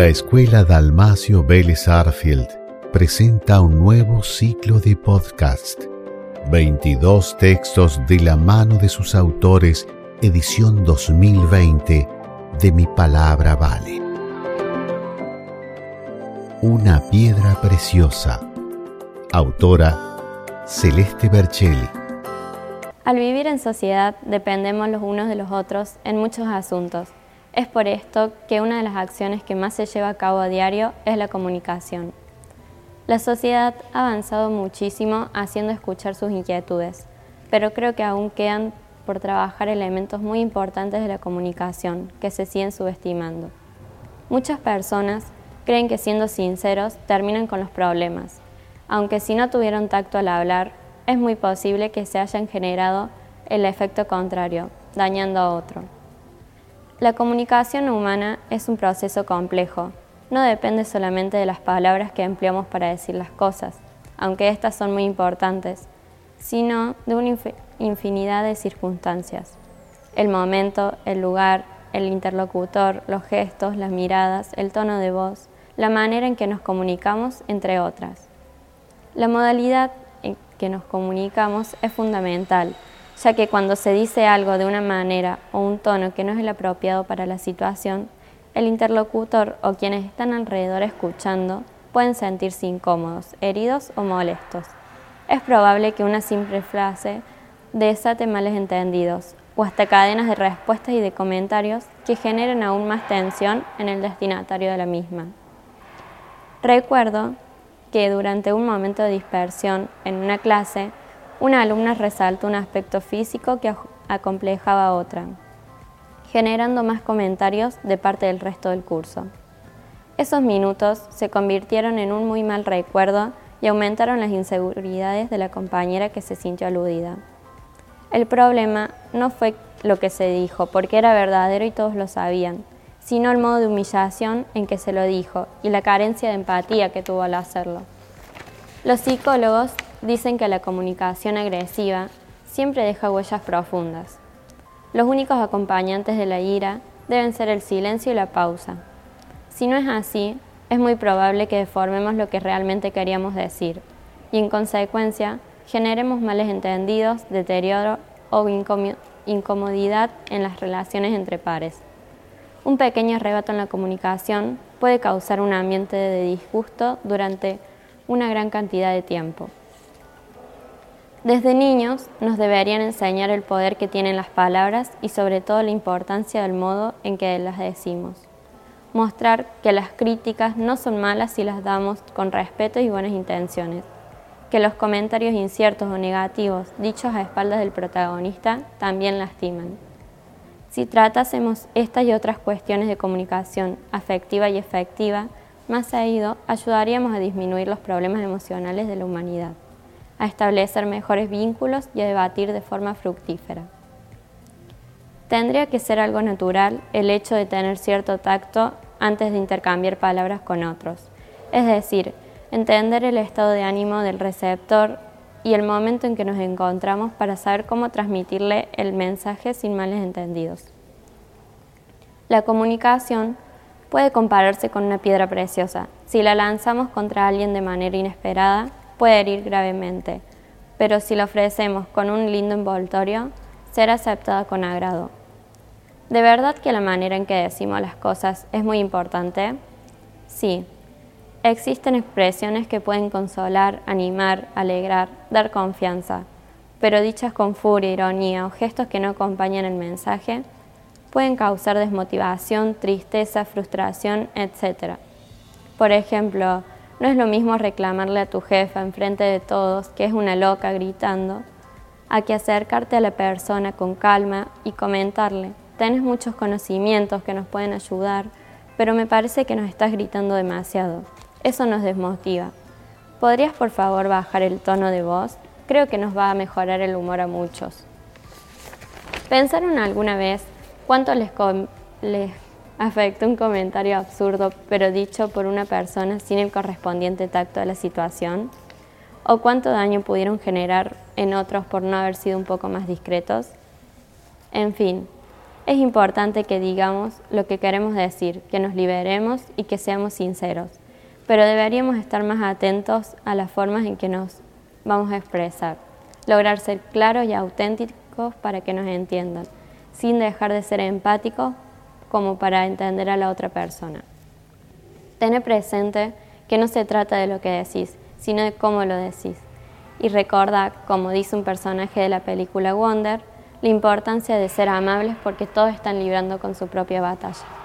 La Escuela Dalmacio Vélez Arfield presenta un nuevo ciclo de podcast. 22 textos de la mano de sus autores, edición 2020 de Mi Palabra Vale. Una piedra preciosa. Autora Celeste Bercelli. Al vivir en sociedad dependemos los unos de los otros en muchos asuntos. Es por esto que una de las acciones que más se lleva a cabo a diario es la comunicación. La sociedad ha avanzado muchísimo haciendo escuchar sus inquietudes, pero creo que aún quedan por trabajar elementos muy importantes de la comunicación que se siguen subestimando. Muchas personas creen que siendo sinceros terminan con los problemas, aunque si no tuvieron tacto al hablar, es muy posible que se hayan generado el efecto contrario, dañando a otro. La comunicación humana es un proceso complejo. No depende solamente de las palabras que empleamos para decir las cosas, aunque estas son muy importantes, sino de una infinidad de circunstancias. El momento, el lugar, el interlocutor, los gestos, las miradas, el tono de voz, la manera en que nos comunicamos, entre otras. La modalidad en que nos comunicamos es fundamental, ya que cuando se dice algo de una manera o un tono que no es el apropiado para la situación, el interlocutor o quienes están alrededor escuchando pueden sentirse incómodos, heridos o molestos. Es probable que una simple frase desate males entendidos o hasta cadenas de respuestas y de comentarios que generen aún más tensión en el destinatario de la misma. Recuerdo que durante un momento de dispersión en una clase, una alumna resaltó un aspecto físico que acomplejaba a otra, generando más comentarios de parte del resto del curso. Esos minutos se convirtieron en un muy mal recuerdo y aumentaron las inseguridades de la compañera que se sintió aludida. El problema no fue lo que se dijo, porque era verdadero y todos lo sabían, sino el modo de humillación en que se lo dijo y la carencia de empatía que tuvo al hacerlo. Los psicólogos dicen que la comunicación agresiva siempre deja huellas profundas. Los únicos acompañantes de la ira deben ser el silencio y la pausa. Si no es así, es muy probable que deformemos lo que realmente queríamos decir y en consecuencia generemos males entendidos, deterioro o incomodidad en las relaciones entre pares. Un pequeño arrebato en la comunicación puede causar un ambiente de disgusto durante una gran cantidad de tiempo. Desde niños nos deberían enseñar el poder que tienen las palabras y sobre todo la importancia del modo en que las decimos. Mostrar que las críticas no son malas si las damos con respeto y buenas intenciones. Que los comentarios inciertos o negativos dichos a espaldas del protagonista también lastiman. Si tratásemos estas y otras cuestiones de comunicación afectiva y efectiva, más seguido ayudaríamos a disminuir los problemas emocionales de la humanidad, a establecer mejores vínculos y a debatir de forma fructífera. Tendría que ser algo natural el hecho de tener cierto tacto antes de intercambiar palabras con otros, es decir, entender el estado de ánimo del receptor y el momento en que nos encontramos para saber cómo transmitirle el mensaje sin males entendidos. La comunicación puede compararse con una piedra preciosa. Si la lanzamos contra alguien de manera inesperada, puede herir gravemente, pero si la ofrecemos con un lindo envoltorio, será aceptada con agrado. ¿De verdad que la manera en que decimos las cosas es muy importante? Sí, Existen expresiones que pueden consolar, animar, alegrar, dar confianza, pero dichas con furia, ironía o gestos que no acompañan el mensaje pueden causar desmotivación, tristeza, frustración, etc. Por ejemplo, no es lo mismo reclamarle a tu jefa enfrente de todos que es una loca gritando, a que acercarte a la persona con calma y comentarle, tienes muchos conocimientos que nos pueden ayudar, pero me parece que nos estás gritando demasiado. Eso nos desmotiva. ¿Podrías por favor bajar el tono de voz? Creo que nos va a mejorar el humor a muchos. ¿Pensaron alguna vez cuánto les, les afecta un comentario absurdo pero dicho por una persona sin el correspondiente tacto a la situación? ¿O cuánto daño pudieron generar en otros por no haber sido un poco más discretos? En fin, Es importante que digamos lo que queremos decir, que nos liberemos y que seamos sinceros, pero deberíamos estar más atentos a las formas en que nos vamos a expresar, lograr ser claros y auténticos para que nos entiendan, sin dejar de ser empáticos como para entender a la otra persona. Tener presente que no se trata de lo que decís, sino de cómo lo decís. Y recuerda, como dice un personaje de la película Wonder, la importancia de ser amables porque todos están librando con su propia batalla.